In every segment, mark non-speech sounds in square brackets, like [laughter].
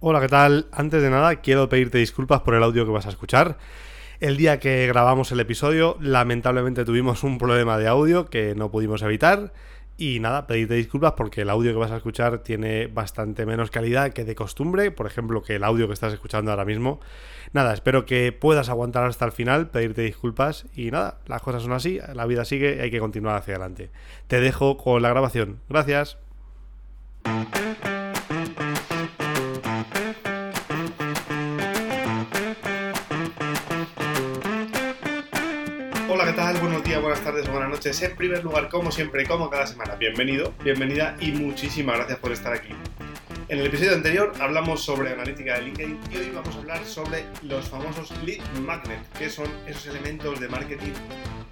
Hola, ¿qué tal? Antes de nada, quiero pedirte disculpas por el audio que vas a escuchar. El día que grabamos el episodio, lamentablemente tuvimos un problema de audio que no pudimos evitar. Y nada, pedirte disculpas porque el audio que vas a escuchar tiene bastante menos calidad que de costumbre, por ejemplo, que el audio que estás escuchando ahora mismo. Nada, espero que puedas aguantar hasta el final, pedirte disculpas y nada, las cosas son así, la vida sigue y hay que continuar hacia adelante. Te dejo con la grabación. Gracias. Hola, ¿qué tal? Buenos días, buenas tardes buenas noches. En primer lugar, como siempre, como cada semana, bienvenido, bienvenida y muchísimas gracias por estar aquí. En el episodio anterior hablamos sobre analítica de LinkedIn y hoy vamos a hablar sobre los famosos lead magnet, que son esos elementos de marketing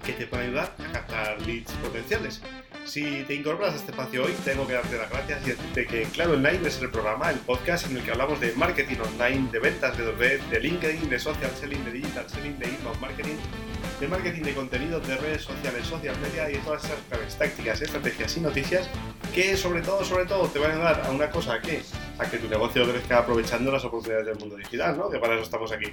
que te pueden ayudar a captar leads potenciales. Si te incorporas a este espacio hoy, tengo que darte las gracias y decirte que Claro Online es el programa, el podcast en el que hablamos de marketing online, de ventas de 2B, de LinkedIn, de social selling, de digital selling, de inbound marketing de marketing de contenido, de redes sociales, social media y todas esas claves, tácticas, estrategias y noticias que sobre todo, sobre todo te van a ayudar a una cosa que a que tu negocio crezca aprovechando las oportunidades del mundo digital, ¿no? Que para eso estamos aquí.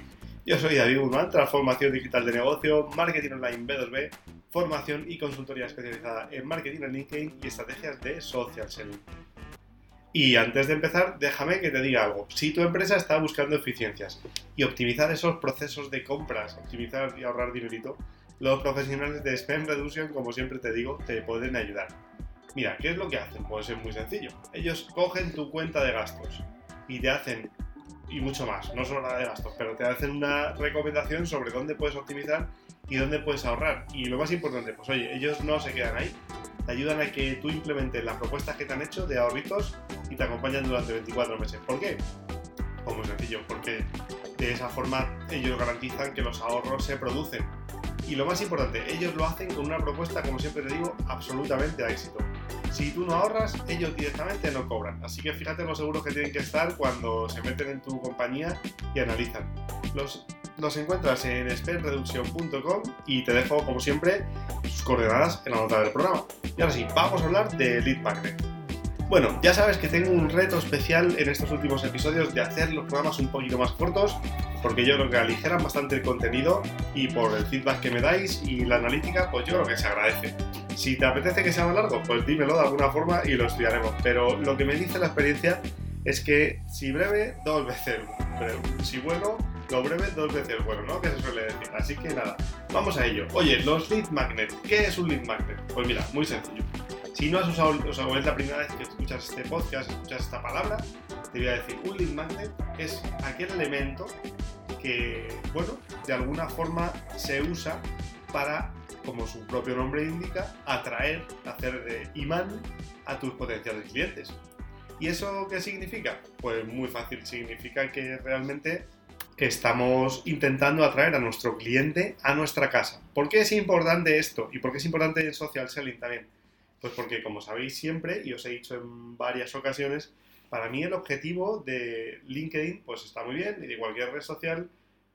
Yo soy David Guzmán, transformación digital de negocio, marketing online B2B, formación y consultoría especializada en marketing en LinkedIn y estrategias de social selling. Y antes de empezar, déjame que te diga algo. Si tu empresa está buscando eficiencias y optimizar esos procesos de compras, optimizar y ahorrar dinerito, los profesionales de Spend Reduction, como siempre te digo, te pueden ayudar. Mira, ¿qué es lo que hacen? Pues es muy sencillo. Ellos cogen tu cuenta de gastos y te hacen, y mucho más, no solo la de gastos, pero te hacen una recomendación sobre dónde puedes optimizar y dónde puedes ahorrar. Y lo más importante, pues oye, ellos no se quedan ahí, te ayudan a que tú implementes las propuestas que te han hecho de ahorritos y te acompañan durante 24 meses. ¿Por qué? Pues muy sencillo, porque de esa forma ellos garantizan que los ahorros se producen. Y lo más importante, ellos lo hacen con una propuesta, como siempre te digo, absolutamente a éxito. Si tú no ahorras, ellos directamente no cobran. Así que fíjate lo seguros que tienen que estar cuando se meten en tu compañía y analizan. Los, los encuentras en spendreduction.com y te dejo, como siempre, sus coordenadas en la nota del programa. Y ahora sí, vamos a hablar de Lead Magnet. Bueno, ya sabes que tengo un reto especial en estos últimos episodios de hacer los programas un poquito más cortos, porque yo creo que aligeran bastante el contenido y por el feedback que me dais y la analítica, pues yo creo que se agradece. Si te apetece que sea más largo, pues dímelo de alguna forma y lo estudiaremos. Pero lo que me dice la experiencia es que si breve, dos veces breve. Si bueno, lo breve, dos veces bueno, ¿no? Que se suele decir. Así que nada, vamos a ello. Oye, los lead magnet. ¿Qué es un lead magnet? Pues mira, muy sencillo. Si no has usado, o sea, es la primera vez que escuchas este podcast, escuchas esta palabra, te voy a decir, un lead magnet es aquel elemento que, bueno, de alguna forma se usa para, como su propio nombre indica, atraer, hacer de imán a tus potenciales clientes. ¿Y eso qué significa? Pues muy fácil, significa que realmente estamos intentando atraer a nuestro cliente a nuestra casa. ¿Por qué es importante esto? ¿Y por qué es importante el social selling también? Pues porque, como sabéis siempre, y os he dicho en varias ocasiones, para mí el objetivo de LinkedIn, pues está muy bien, y de cualquier red social,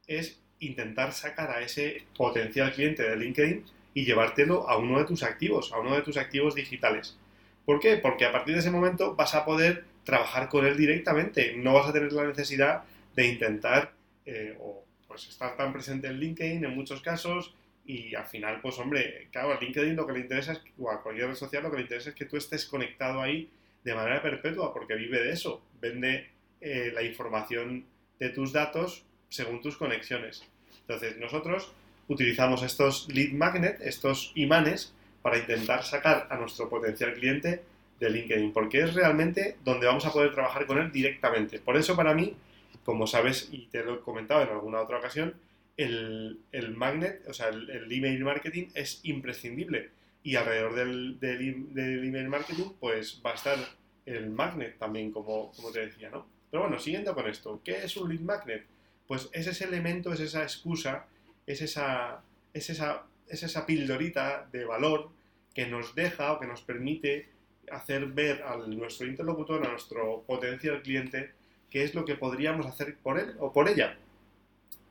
es intentar sacar a ese potencial cliente de LinkedIn y llevártelo a uno de tus activos, a uno de tus activos digitales. ¿Por qué? Porque a partir de ese momento vas a poder trabajar con él directamente, no vas a tener la necesidad de intentar eh, o pues estar tan presente en LinkedIn en muchos casos, y al final, pues hombre, claro, a LinkedIn lo que le interesa es, o a cualquier red social lo que le interesa es que tú estés conectado ahí de manera perpetua, porque vive de eso, vende eh, la información de tus datos según tus conexiones. Entonces, nosotros utilizamos estos lead magnet, estos imanes, para intentar sacar a nuestro potencial cliente de LinkedIn, porque es realmente donde vamos a poder trabajar con él directamente. Por eso, para mí, como sabes y te lo he comentado en alguna otra ocasión, el, magnet, o sea, el, email marketing es imprescindible. Y alrededor del, del, email marketing, pues va a estar el magnet también, como, como te decía, ¿no? Pero bueno, siguiendo con esto, ¿qué es un lead magnet? Pues es ese elemento, es esa excusa, es esa, es esa, es esa pildorita de valor que nos deja o que nos permite hacer ver a nuestro interlocutor, a nuestro potencial cliente, qué es lo que podríamos hacer por él o por ella.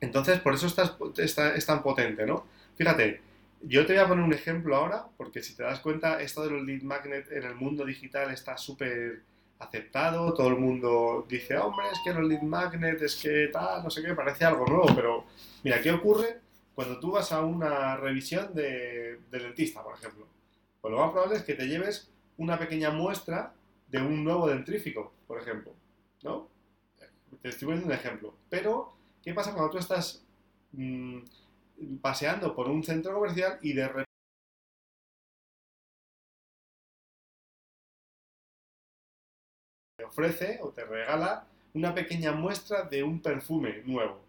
Entonces, por eso es tan potente, ¿no? Fíjate, yo te voy a poner un ejemplo ahora, porque si te das cuenta, esto de los lead magnet en el mundo digital está súper aceptado, todo el mundo dice, hombre, es que los lead magnet, es que tal, no sé qué, parece algo nuevo, pero mira, ¿qué ocurre cuando tú vas a una revisión de, dentista, por ejemplo? Pues lo más probable es que te lleves una pequeña muestra de un nuevo dentrífico, por ejemplo, ¿no? Te estoy poniendo un ejemplo. Pero, ¿qué pasa cuando tú estás mm, paseando por un centro comercial y de repente ofrece o te regala una pequeña muestra de un perfume nuevo.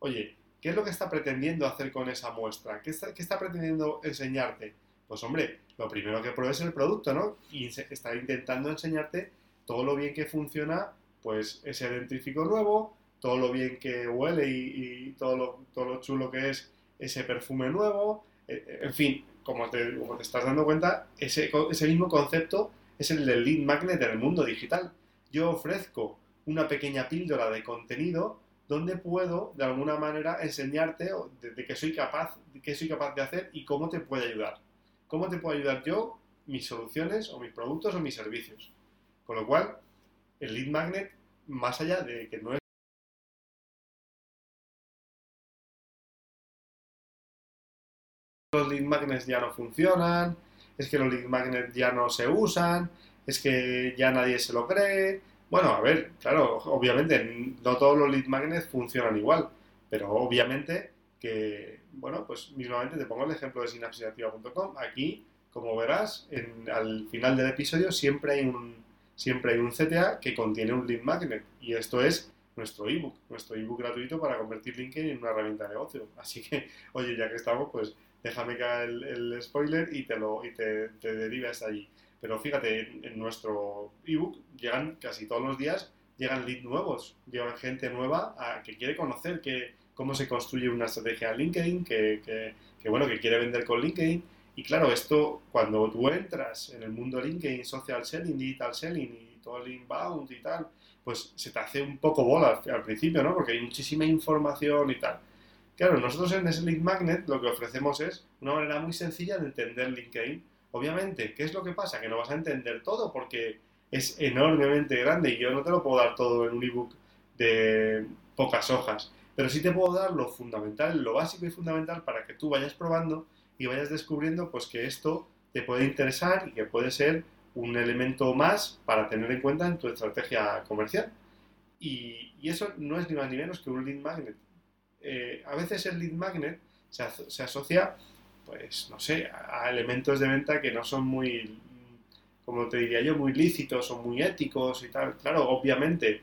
Oye, ¿qué es lo que está pretendiendo hacer con esa muestra? ¿Qué está, pretendiendo enseñarte? Pues hombre, lo primero que pruebes es el producto, ¿no? Y está intentando enseñarte todo lo bien que funciona, pues ese dentrífico nuevo, todo lo bien que huele y, todo, lo, todo lo chulo que es ese perfume nuevo, eh, eh, en fin, como te, como te estás dando cuenta, ese, ese mismo concepto es el del lead magnet en el mundo digital yo ofrezco una pequeña píldora de contenido donde puedo, de alguna manera, enseñarte de, qué soy capaz, qué soy capaz de hacer y cómo te puede ayudar. ¿Cómo te puedo ayudar yo, mis soluciones o mis productos o mis servicios? Con lo cual, el lead magnet, más allá de que no es los lead magnets ya no funcionan, es que los lead magnets ya no se usan, es que ya nadie se lo cree. Bueno, a ver, claro, obviamente no todos los lead magnets funcionan igual, pero obviamente que, bueno, pues mismamente te pongo el ejemplo de sinapsisactiva.com. Aquí, como verás, al final del episodio siempre hay un siempre hay un CTA que contiene un lead magnet y esto es nuestro ebook, nuestro ebook gratuito para convertir LinkedIn en una herramienta de negocio. Así que, oye, ya que estamos, pues déjame caer el, el spoiler y te lo y te, te allí. Pero fíjate, en, nuestro ebook llegan casi todos los días, llegan leads nuevos, llegan gente nueva a, que quiere conocer que, cómo se construye una estrategia LinkedIn, que, que, bueno, que quiere vender con LinkedIn. Y claro, esto cuando tú entras en el mundo LinkedIn, social selling, digital selling y todo el inbound y tal, pues se te hace un poco bola al, principio, ¿no? Porque hay muchísima información y tal. Claro, nosotros en ese Link Magnet lo que ofrecemos es una manera muy sencilla de entender LinkedIn Obviamente, ¿qué es lo que pasa? Que no vas a entender todo porque es enormemente grande y yo no te lo puedo dar todo en un ebook de pocas hojas, pero sí te puedo dar lo fundamental, lo básico y fundamental para que tú vayas probando y vayas descubriendo pues que esto te puede interesar y que puede ser un elemento más para tener en cuenta en tu estrategia comercial. Y, eso no es ni más ni menos que un lead magnet. Eh, a veces el lead magnet se, se asocia pues, no sé, a elementos de venta que no son muy, como te diría yo, muy lícitos o muy éticos y tal. Claro, obviamente,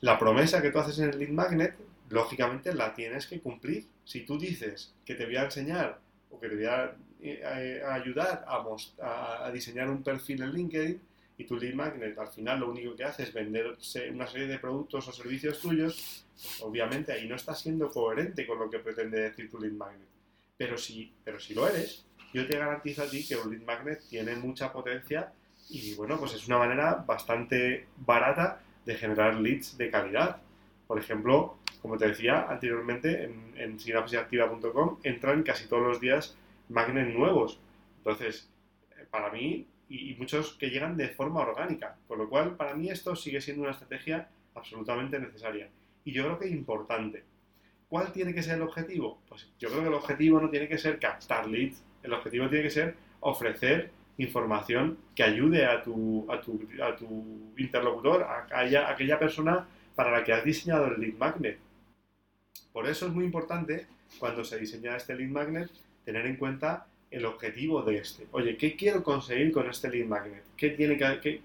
la promesa que tú haces en el lead magnet, lógicamente la tienes que cumplir. Si tú dices que te voy a enseñar o que te voy a, eh, ayudar a, a, diseñar un perfil en LinkedIn y tu lead magnet al final lo único que hace es vender una serie de productos o servicios tuyos, pues obviamente ahí no estás siendo coherente con lo que pretende decir tu lead magnet. Pero si, pero si lo eres, yo te garantizo a ti que un lead magnet tiene mucha potencia y bueno, pues es una manera bastante barata de generar leads de calidad. Por ejemplo, como te decía anteriormente, en, en sinapsisactiva.com entran casi todos los días magnets nuevos. Entonces, eh, para mí, y, muchos que llegan de forma orgánica, con lo cual para mí esto sigue siendo una estrategia absolutamente necesaria. Y yo creo que importante. ¿Cuál tiene que ser el objetivo? Pues yo creo que el objetivo no tiene que ser captar leads, el objetivo tiene que ser ofrecer información que ayude a tu, a tu, a tu interlocutor, a aquella, aquella persona para la que has diseñado el lead magnet. Por eso es muy importante, cuando se diseña este lead magnet, tener en cuenta el objetivo de este. Oye, ¿qué quiero conseguir con este lead magnet? ¿Qué tiene que,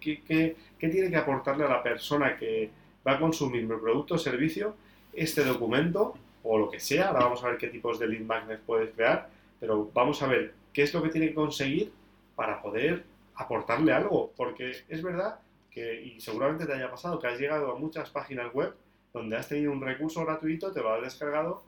tiene que aportarle a la persona que va a consumir mi producto o servicio este documento o lo que sea. Ahora vamos a ver qué tipos de lead magnets puedes crear, pero vamos a ver qué es lo que tiene que conseguir para poder aportarle algo. Porque es verdad que, y seguramente te haya pasado, que has llegado a muchas páginas web donde has tenido un recurso gratuito, te lo has descargado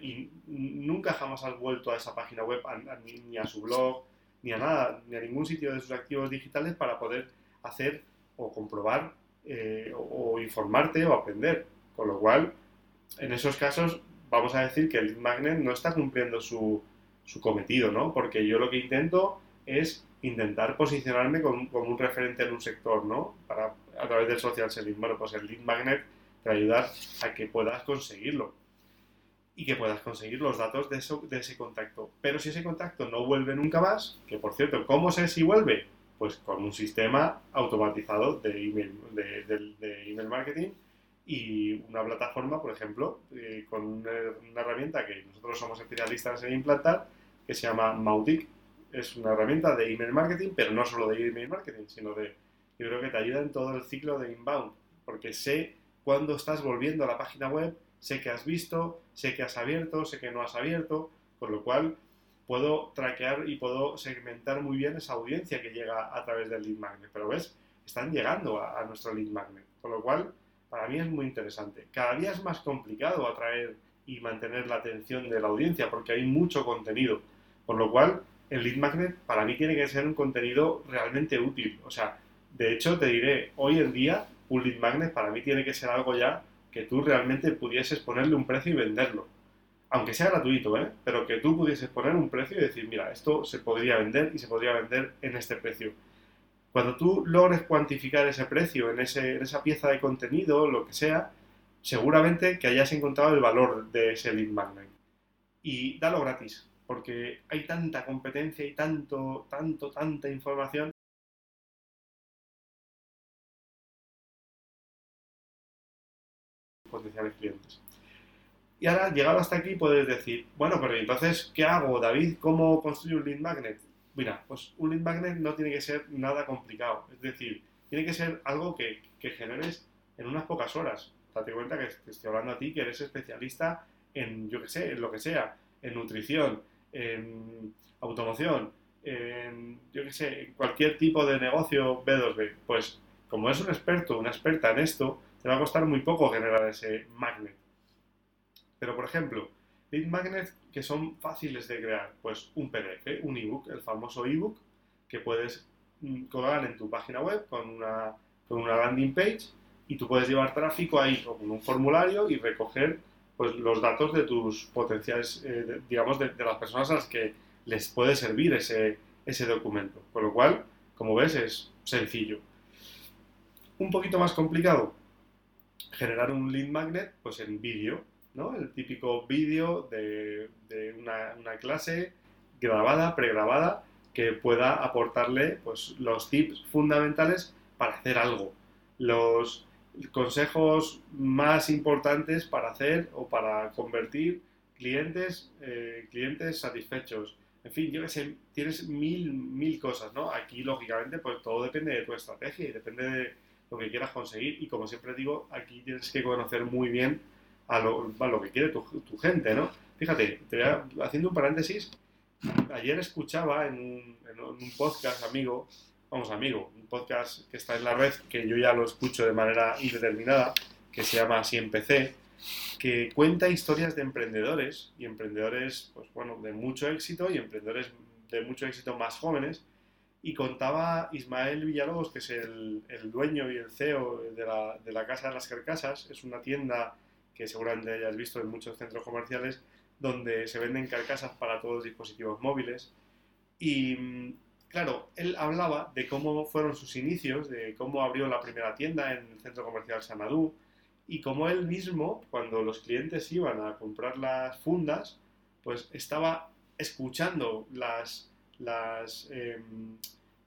y nunca jamás has vuelto a esa página web, ni a su blog, ni a nada, ni a ningún sitio de sus activos digitales para poder hacer o comprobar eh, o informarte o aprender. Con lo cual, en esos casos vamos a decir que el lead magnet no está cumpliendo su, su cometido, ¿no? Porque yo lo que intento es intentar posicionarme como, como, un referente en un sector, ¿no? Para, a través del social selling. Bueno, pues el lead magnet te ayudar a que puedas conseguirlo y que puedas conseguir los datos de, eso, de ese contacto. Pero si ese contacto no vuelve nunca más, que por cierto, ¿cómo sé si vuelve? Pues con un sistema automatizado de email, de, email marketing y una plataforma, por ejemplo, eh, con una, una, herramienta que nosotros somos especialistas en implantar, que se llama Mautic. Es una herramienta de email marketing, pero no solo de email marketing, sino de, yo creo que te ayuda en todo el ciclo de inbound, porque sé cuándo estás volviendo a la página web, sé que has visto, sé que has abierto, sé que no has abierto, con lo cual puedo traquear y puedo segmentar muy bien esa audiencia que llega a través del lead magnet. Pero ves, están llegando a, nuestro lead magnet, con lo cual para mí es muy interesante. Cada día es más complicado atraer y mantener la atención de la audiencia porque hay mucho contenido, con lo cual el lead magnet para mí tiene que ser un contenido realmente útil. O sea, de hecho te diré, hoy en día un lead magnet para mí tiene que ser algo ya que tú realmente pudieses ponerle un precio y venderlo. Aunque sea gratuito, ¿eh? Pero que tú pudieses poner un precio y decir, mira, esto se podría vender y se podría vender en este precio. Cuando tú logres cuantificar ese precio en, ese, esa pieza de contenido, lo que sea, seguramente que hayas encontrado el valor de ese lead magnet. Y dalo gratis, porque hay tanta competencia y tanto, tanto, tanta información clientes. Y ahora, llegado hasta aquí, puedes decir, bueno, pero entonces, ¿qué hago, David? ¿Cómo construyo un lead magnet? Mira, pues un lead magnet no tiene que ser nada complicado. Es decir, tiene que ser algo que, que generes en unas pocas horas. Date cuenta que te estoy hablando a ti, que eres especialista en, yo qué sé, en lo que sea, en nutrición, en automoción, en, yo qué sé, en cualquier tipo de negocio B2B. Pues como es un experto, una experta en esto, te va a costar muy poco generar ese magnet. Pero, por ejemplo, lead magnets que son fáciles de crear, pues un PDF, un ebook, el famoso ebook, que puedes mm, colgar en tu página web con una, con una landing page y tú puedes llevar tráfico ahí con un formulario y recoger pues, los datos de tus potenciales, eh, digamos, de, de, las personas a las que les puede servir ese, ese documento. Con lo cual, como ves, es sencillo. Un poquito más complicado, generar un lead magnet pues en vídeo, ¿no? El típico vídeo de, una, clase grabada, pregrabada, que pueda aportarle pues, los tips fundamentales para hacer algo. Los consejos más importantes para hacer o para convertir clientes, eh, clientes satisfechos. En fin, yo que sé, tienes mil, mil cosas, ¿no? Aquí, lógicamente, pues todo depende de tu estrategia y depende de, lo que quieras conseguir. Y como siempre digo, aquí tienes que conocer muy bien a lo, lo que quiere tu, gente, ¿no? Fíjate, te voy haciendo un paréntesis, ayer escuchaba en un, en un, podcast amigo, vamos amigo, un podcast que está en la red, que yo ya lo escucho de manera indeterminada, que se llama Así Empecé, que cuenta historias de emprendedores y emprendedores, pues bueno, de mucho éxito y emprendedores de mucho éxito más jóvenes, y contaba Ismael Villalobos, que es el, el dueño y el CEO de la, de la, Casa de las Carcasas, es una tienda que seguramente hayas visto en muchos centros comerciales, donde se venden carcasas para todos los dispositivos móviles. Y claro, él hablaba de cómo fueron sus inicios, de cómo abrió la primera tienda en el centro comercial Sanadú, y cómo él mismo, cuando los clientes iban a comprar las fundas, pues estaba escuchando las, las, em,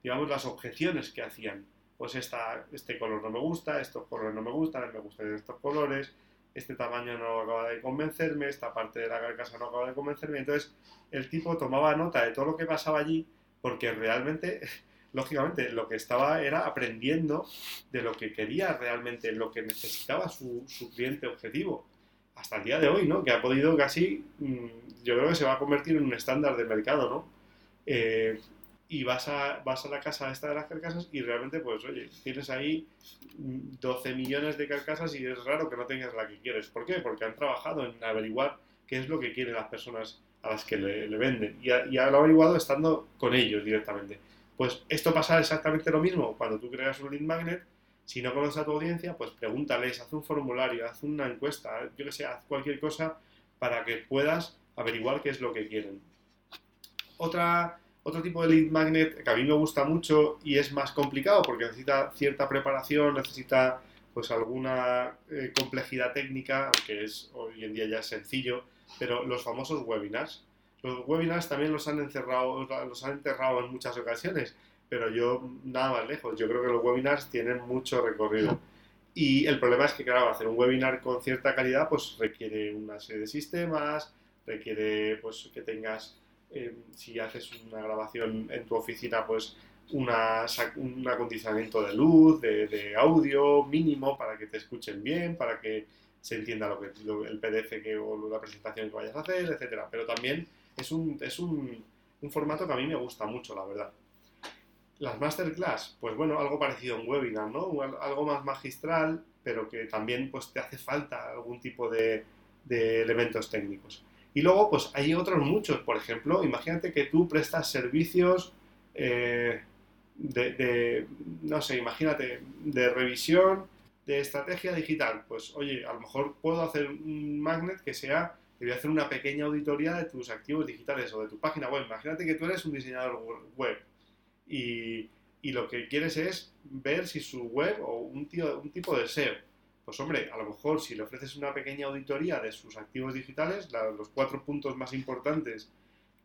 digamos, las objeciones que hacían. Pues esta, este color no me gusta, estos colores no me gustan, me gustan estos colores, este tamaño no acaba de convencerme, esta parte de la carcasa no acaba de convencerme. Entonces el tipo tomaba nota de todo lo que pasaba allí porque realmente, [laughs] lógicamente, lo que estaba era aprendiendo de lo que quería realmente, lo que necesitaba su, su cliente objetivo. Hasta el día de hoy, ¿no? Que ha podido casi, mm, yo creo que se va a convertir en un estándar de mercado, ¿no? Eh, y vas a, vas a la casa esta de las carcasas y realmente, pues, oye, tienes ahí 12 millones de carcasas y es raro que no tengas la que quieres. ¿Por qué? Porque han trabajado en averiguar qué es lo que quieren las personas a las que le, venden y, y lo averiguado estando con ellos directamente. Pues esto pasa exactamente lo mismo cuando tú creas un lead magnet. Si no conoces a tu audiencia, pues pregúntales, haz un formulario, haz una encuesta, yo que sé, haz cualquier cosa para que puedas averiguar qué es lo que quieren. Otra Otro tipo de lead magnet que a mí me gusta mucho y es más complicado porque necesita cierta preparación, necesita pues alguna eh, complejidad técnica, aunque es hoy en día ya es sencillo, pero los famosos webinars. Los webinars también los han encerrado, los han enterrado en muchas ocasiones, pero yo nada más lejos. Yo creo que los webinars tienen mucho recorrido. Y el problema es que, claro, hacer un webinar con cierta calidad, pues requiere una serie de sistemas, requiere pues que tengas, eh, si haces una grabación en tu oficina, pues una, un acondicionamiento de luz, de, audio mínimo para que te escuchen bien, para que se entienda lo que el PDF que, o la presentación que vayas a hacer, etcétera. Pero también es un, es un, un formato que a mí me gusta mucho, la verdad. Las masterclass, pues bueno, algo parecido a un webinar, ¿no? Algo más magistral, pero que también pues te hace falta algún tipo de, de elementos técnicos. Y luego, pues hay otros muchos. Por ejemplo, imagínate que tú prestas servicios eh, de, no sé, imagínate, de revisión de estrategia digital. Pues oye, a lo mejor puedo hacer un magnet que sea, te voy a hacer una pequeña auditoría de tus activos digitales o de tu página web. Imagínate que tú eres un diseñador web y, y lo que quieres es ver si su web o un, tío, un tipo de SEO, pues hombre, a lo mejor si le ofreces una pequeña auditoría de sus activos digitales, los cuatro puntos más importantes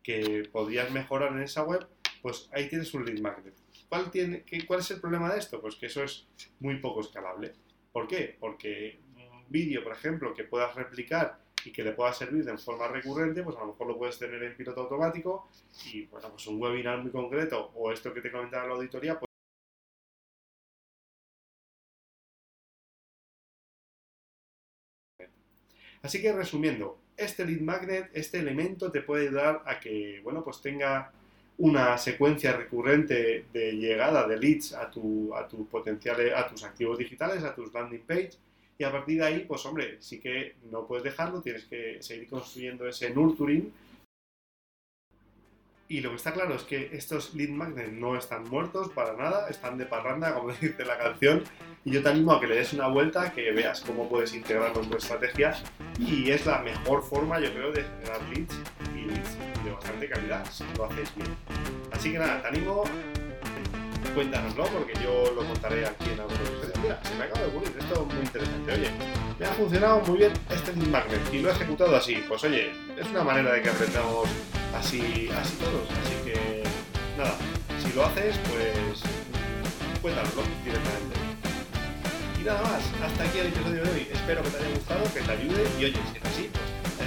que podrías mejorar en esa web, pues ahí tienes un lead magnet. ¿Cuál, tiene, qué, ¿Cuál es el problema de esto? Pues que eso es muy poco escalable. ¿Por qué? Porque un vídeo, por ejemplo, que puedas replicar y que le pueda servir de forma recurrente, pues a lo mejor lo puedes tener en piloto automático y bueno, pues un webinar muy concreto o esto que te comentaba en la auditoría, pues Así que resumiendo, este lead magnet, este elemento te puede ayudar a que, bueno, pues tenga una secuencia recurrente de llegada de leads a, tu, a, tu a tus activos digitales, a tus landing page, y a partir de ahí, pues hombre, sí que no puedes dejarlo, tienes que seguir construyendo ese nurturing. Y lo que está claro es que estos lead magnets no están muertos para nada, están de parranda, como [laughs] dice la canción, y yo te animo a que le des una vuelta, que veas cómo puedes integrarlo en tu estrategia, y es la mejor forma, yo creo, de generar leads y leads de bastante calidad, si lo hacéis bien. Así que nada, te animo, cuéntanoslo, porque yo lo contaré aquí en algún episodio. Mira, se me acaba de ocurrir, esto es muy interesante. Oye, me ha funcionado muy bien este lead magnet y lo he ejecutado así. Pues oye, es una manera de que aprendamos así, así todos. Así que nada, si lo haces, pues cuéntanoslo directamente. Y nada más, hasta aquí el episodio de hoy. Espero que te haya gustado, que te ayude y oye, si es así,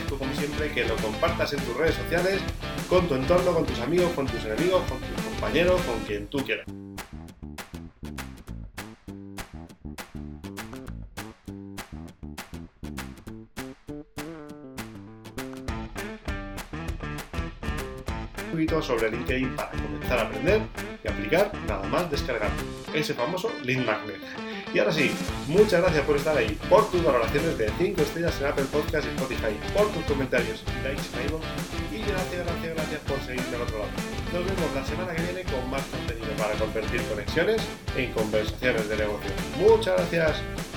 pues como siempre que lo compartas en tus redes sociales, con tu entorno, con tus amigos, con tus enemigos, con tus compañeros, con quien tú quieras. Sobre LinkedIn para comenzar a aprender y aplicar nada más descargar ese famoso link magnet. Y ahora sí, muchas gracias por estar ahí, por tus valoraciones de 5 estrellas en Apple Podcast y Spotify, por tus comentarios y likes en y gracias, gracias, gracias por seguirme al otro lado. Nos vemos la semana que viene con más contenido para convertir conexiones en conversaciones de negocio. Muchas gracias.